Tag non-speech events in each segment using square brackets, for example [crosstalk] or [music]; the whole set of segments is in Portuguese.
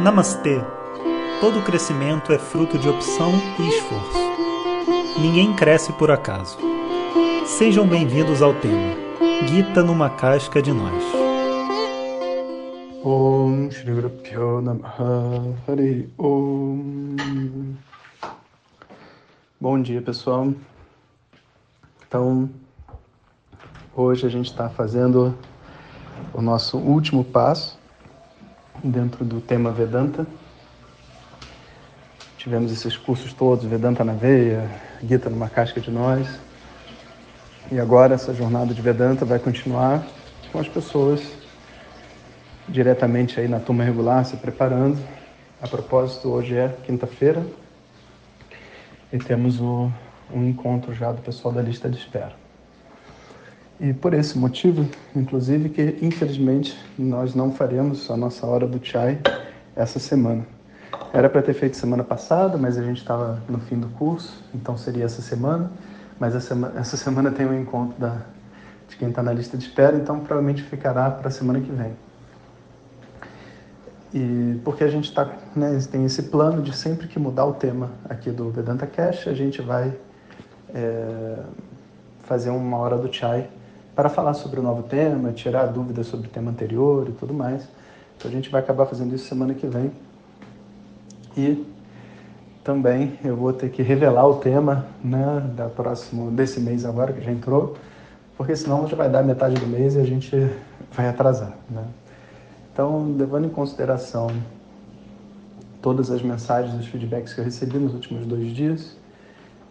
Namastê! Todo crescimento é fruto de opção e esforço. Ninguém cresce por acaso. Sejam bem-vindos ao tema Gita numa casca de nós. Bom dia pessoal. Então, hoje a gente está fazendo o nosso último passo dentro do tema Vedanta. Tivemos esses cursos todos, Vedanta na veia, Gita numa casca de nós. E agora essa jornada de Vedanta vai continuar com as pessoas diretamente aí na turma regular, se preparando. A propósito, hoje é quinta-feira e temos o, um encontro já do pessoal da lista de espera. E por esse motivo, inclusive, que infelizmente nós não faremos a nossa hora do chai essa semana. Era para ter feito semana passada, mas a gente estava no fim do curso, então seria essa semana. Mas essa semana, essa semana tem um encontro da, de quem está na lista de espera, então provavelmente ficará para a semana que vem. E porque a gente está, né, tem esse plano de sempre que mudar o tema aqui do Vedanta Cash, a gente vai é, fazer uma hora do chai para falar sobre o novo tema, tirar dúvidas sobre o tema anterior e tudo mais. Então a gente vai acabar fazendo isso semana que vem. E também eu vou ter que revelar o tema né, da próximo, desse mês agora, que já entrou, porque senão já vai dar metade do mês e a gente vai atrasar. Né? Então, levando em consideração todas as mensagens, os feedbacks que eu recebi nos últimos dois dias,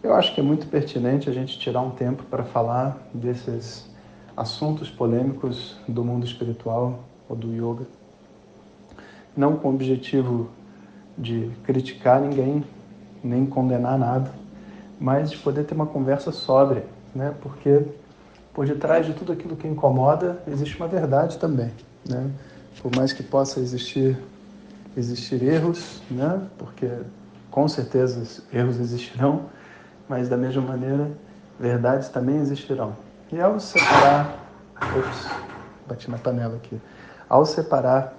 eu acho que é muito pertinente a gente tirar um tempo para falar desses assuntos polêmicos do mundo espiritual ou do yoga, não com o objetivo de criticar ninguém, nem condenar nada, mas de poder ter uma conversa sóbria, né? Porque por detrás de tudo aquilo que incomoda existe uma verdade também, né? Por mais que possa existir existir erros, né? Porque com certeza erros existirão, mas da mesma maneira verdades também existirão. E ao separar, ops, bati na panela aqui. Ao separar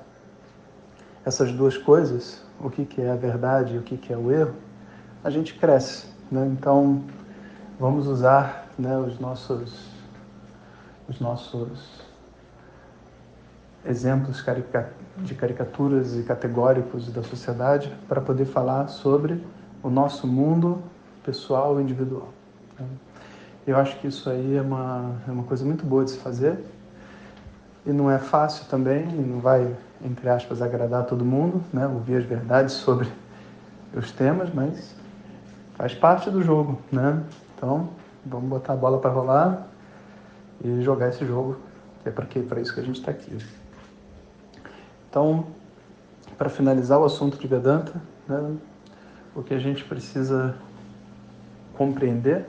essas duas coisas, o que, que é a verdade e o que, que é o erro, a gente cresce. Né? Então, vamos usar né, os nossos, os nossos exemplos de caricaturas e categóricos da sociedade para poder falar sobre o nosso mundo pessoal e individual. Né? Eu acho que isso aí é uma, é uma coisa muito boa de se fazer e não é fácil também, não vai, entre aspas, agradar todo mundo, né? ouvir as verdades sobre os temas, mas faz parte do jogo, né? Então, vamos botar a bola para rolar e jogar esse jogo, que é para quê? Para isso que a gente está aqui. Então, para finalizar o assunto de Vedanta, né, o que a gente precisa compreender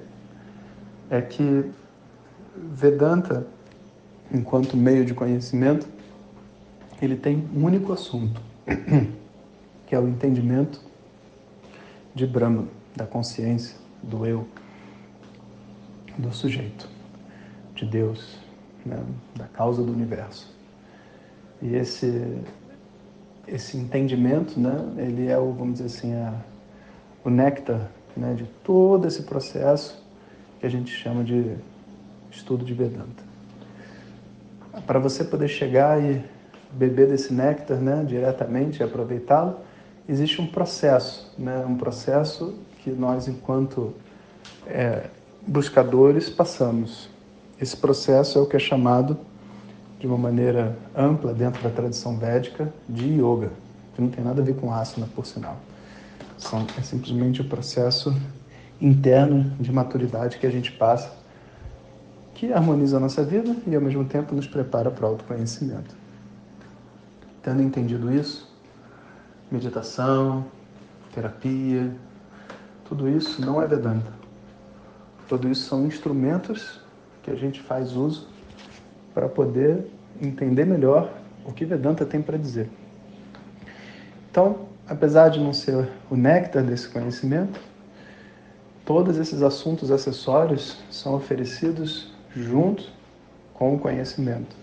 é que Vedanta, enquanto meio de conhecimento, ele tem um único assunto, [clears throat] que é o entendimento de Brahma, da consciência, do eu, do sujeito, de Deus, né, da causa do universo. E esse esse entendimento, né, ele é o, vamos dizer assim, a, o néctar né, de todo esse processo que a gente chama de estudo de Vedanta. Para você poder chegar e beber desse néctar né, diretamente e aproveitá-lo, existe um processo, né, um processo que nós, enquanto é, buscadores, passamos. Esse processo é o que é chamado, de uma maneira ampla, dentro da tradição védica, de yoga, que não tem nada a ver com asana, por sinal. São, é simplesmente o processo interno de maturidade que a gente passa, que harmoniza a nossa vida e ao mesmo tempo nos prepara para o autoconhecimento. Tendo entendido isso, meditação, terapia, tudo isso não é Vedanta. Tudo isso são instrumentos que a gente faz uso para poder entender melhor o que Vedanta tem para dizer. Então, apesar de não ser o néctar desse conhecimento, Todos esses assuntos acessórios são oferecidos junto com o conhecimento.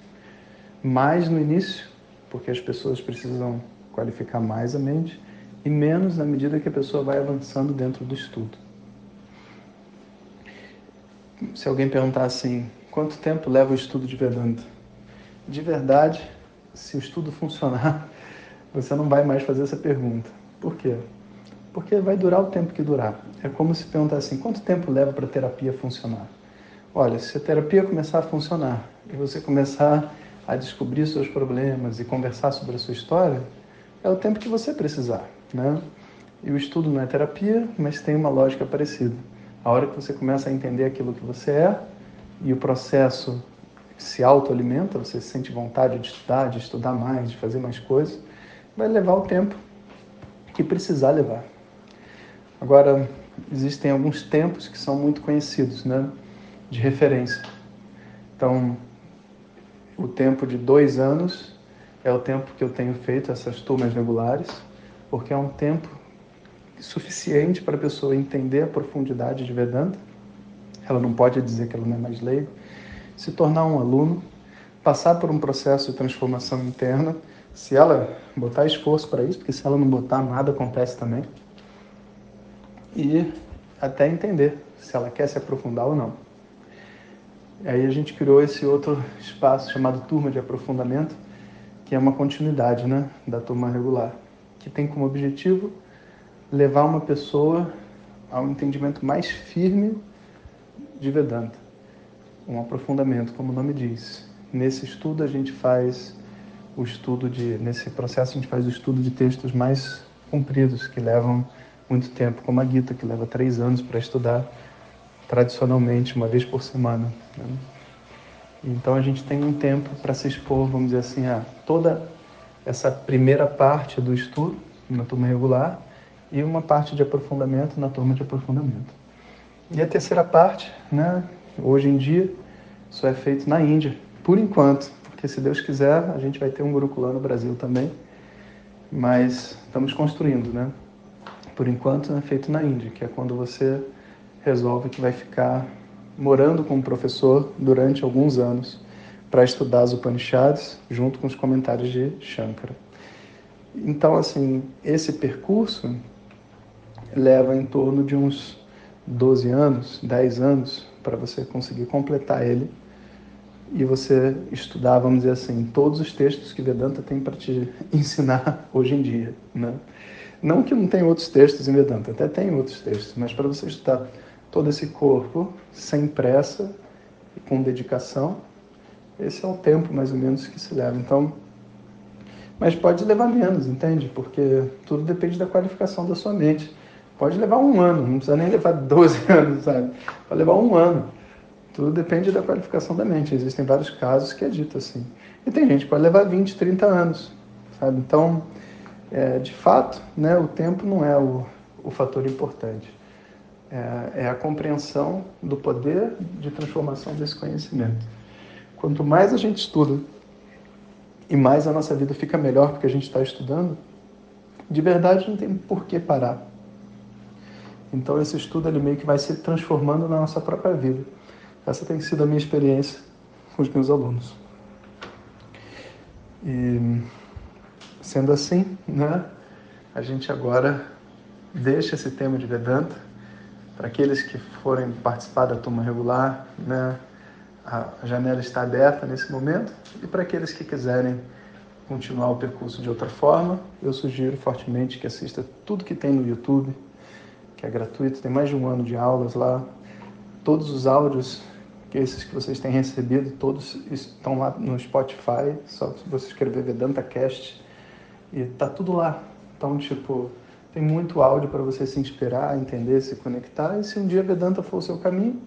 Mais no início, porque as pessoas precisam qualificar mais a mente, e menos na medida que a pessoa vai avançando dentro do estudo. Se alguém perguntar assim, quanto tempo leva o estudo de Vedanta? De verdade, se o estudo funcionar, [laughs] você não vai mais fazer essa pergunta. Por quê? Porque vai durar o tempo que durar. É como se perguntar assim, quanto tempo leva para a terapia funcionar? Olha, se a terapia começar a funcionar e você começar a descobrir seus problemas e conversar sobre a sua história, é o tempo que você precisar, né? E o estudo não é terapia, mas tem uma lógica parecida. A hora que você começa a entender aquilo que você é e o processo se autoalimenta, você sente vontade de estudar, de estudar mais, de fazer mais coisas, vai levar o tempo que precisar levar. Agora, existem alguns tempos que são muito conhecidos, né? De referência. Então, o tempo de dois anos é o tempo que eu tenho feito essas turmas regulares, porque é um tempo suficiente para a pessoa entender a profundidade de Vedanta. Ela não pode dizer que ela não é mais leiga. Se tornar um aluno, passar por um processo de transformação interna, se ela botar esforço para isso, porque se ela não botar, nada acontece também. E até entender se ela quer se aprofundar ou não. Aí a gente criou esse outro espaço chamado Turma de Aprofundamento, que é uma continuidade né, da turma regular, que tem como objetivo levar uma pessoa ao entendimento mais firme de Vedanta, um aprofundamento, como o nome diz. Nesse estudo a gente faz o estudo de, nesse processo a gente faz o estudo de textos mais compridos, que levam muito tempo, como a Gita, que leva três anos para estudar tradicionalmente uma vez por semana. Né? Então a gente tem um tempo para se expor, vamos dizer assim, a toda essa primeira parte do estudo na turma regular e uma parte de aprofundamento na turma de aprofundamento. E a terceira parte, né, hoje em dia, só é feito na Índia, por enquanto, porque se Deus quiser, a gente vai ter um Gurukula no Brasil também, mas estamos construindo, né? Por enquanto é feito na Índia, que é quando você resolve que vai ficar morando com o professor durante alguns anos para estudar as Upanishads junto com os comentários de Shankara. Então, assim, esse percurso leva em torno de uns 12 anos, 10 anos para você conseguir completar ele e você estudar, vamos dizer assim, todos os textos que Vedanta tem para te [laughs] ensinar hoje em dia, né? Não que não tenha outros textos em Vedanta, até tem outros textos, mas para você estudar todo esse corpo sem pressa e com dedicação. Esse é o tempo mais ou menos que se leva. Então, mas pode levar menos, entende? Porque tudo depende da qualificação da sua mente. Pode levar um ano, não precisa nem levar [laughs] 12 anos, sabe? Pode levar um ano. Tudo depende da qualificação da mente. Existem vários casos que é dito assim. E tem gente que pode levar 20, 30 anos, sabe? Então, é, de fato, né, o tempo não é o, o fator importante é, é a compreensão do poder de transformação desse conhecimento. Quanto mais a gente estuda e mais a nossa vida fica melhor porque a gente está estudando, de verdade não tem por que parar. Então esse estudo ele meio que vai se transformando na nossa própria vida. Essa tem sido a minha experiência com os meus alunos. E sendo assim, né, a gente agora deixa esse tema de Vedanta para aqueles que forem participar da turma regular, né, a janela está aberta nesse momento. E para aqueles que quiserem continuar o percurso de outra forma, eu sugiro fortemente que assista tudo que tem no YouTube, que é gratuito, tem mais de um ano de aulas lá. Todos os áudios, que esses que vocês têm recebido, todos estão lá no Spotify, só você escrever Vedanta Cast e tá tudo lá. Então, tipo, tem muito áudio para você se inspirar, entender, se conectar. E se um dia Vedanta for o seu caminho,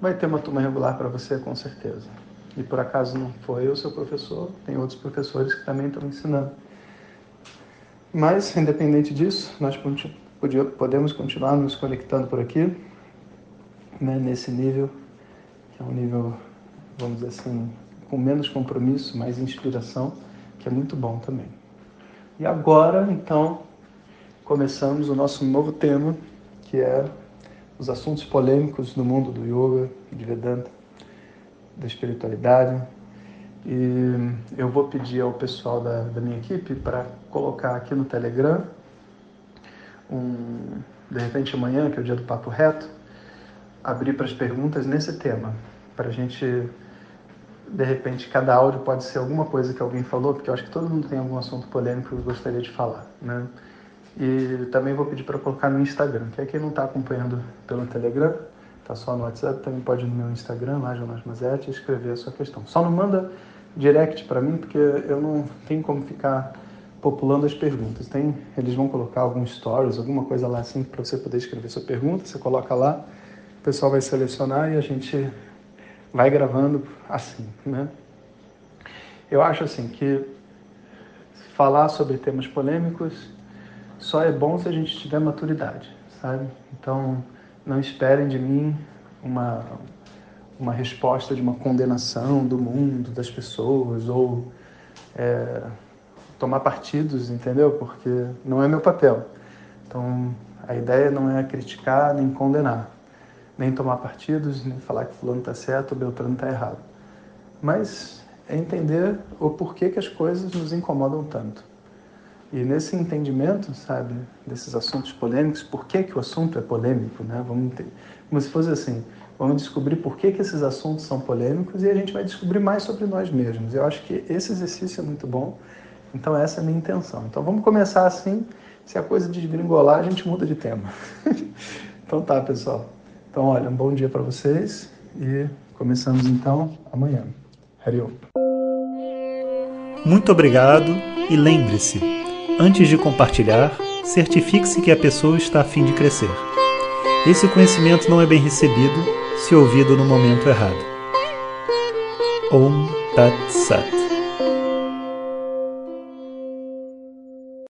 vai ter uma turma regular para você, com certeza. E por acaso não for eu seu professor, tem outros professores que também estão ensinando. Mas, independente disso, nós podemos continuar nos conectando por aqui, né, nesse nível, que é um nível, vamos dizer assim, com menos compromisso, mais inspiração, que é muito bom também. E agora, então, começamos o nosso novo tema, que é os assuntos polêmicos no mundo do yoga, de Vedanta, da espiritualidade. E eu vou pedir ao pessoal da, da minha equipe para colocar aqui no Telegram, um, de repente amanhã, que é o dia do Papo Reto, abrir para as perguntas nesse tema, para a gente, de repente, cada áudio pode ser alguma coisa que alguém falou, porque eu acho que todo mundo tem algum assunto polêmico que gostaria de falar, né? E também vou pedir para colocar no Instagram, que é quem não está acompanhando pelo Telegram, está só no WhatsApp, também pode ir no meu Instagram, lá, Jonas Mazetti, escrever a sua questão. Só não manda direct para mim, porque eu não tenho como ficar populando as perguntas. Tem, eles vão colocar alguns stories, alguma coisa lá assim para você poder escrever sua pergunta, você coloca lá, o pessoal vai selecionar e a gente vai gravando assim, né? Eu acho assim que falar sobre temas polêmicos só é bom se a gente tiver maturidade, sabe? Então, não esperem de mim uma uma resposta de uma condenação do mundo, das pessoas, ou é, tomar partidos, entendeu? Porque não é meu papel. Então, a ideia não é criticar nem condenar, nem tomar partidos, nem falar que fulano está certo ou Beltrano está errado. Mas é entender o porquê que as coisas nos incomodam tanto. E nesse entendimento, sabe, desses assuntos polêmicos, por que, que o assunto é polêmico, né? Vamos ter, como se fosse assim, Vamos descobrir por que, que esses assuntos são polêmicos e a gente vai descobrir mais sobre nós mesmos. Eu acho que esse exercício é muito bom, então essa é a minha intenção. Então vamos começar assim, se a coisa desgringolar, a gente muda de tema. [laughs] então tá, pessoal. Então, olha, um bom dia para vocês e começamos então amanhã. Hariom. Muito obrigado e lembre-se, antes de compartilhar, certifique-se que a pessoa está a fim de crescer. Esse conhecimento não é bem recebido se ouvido no momento errado. Om Tat Sat.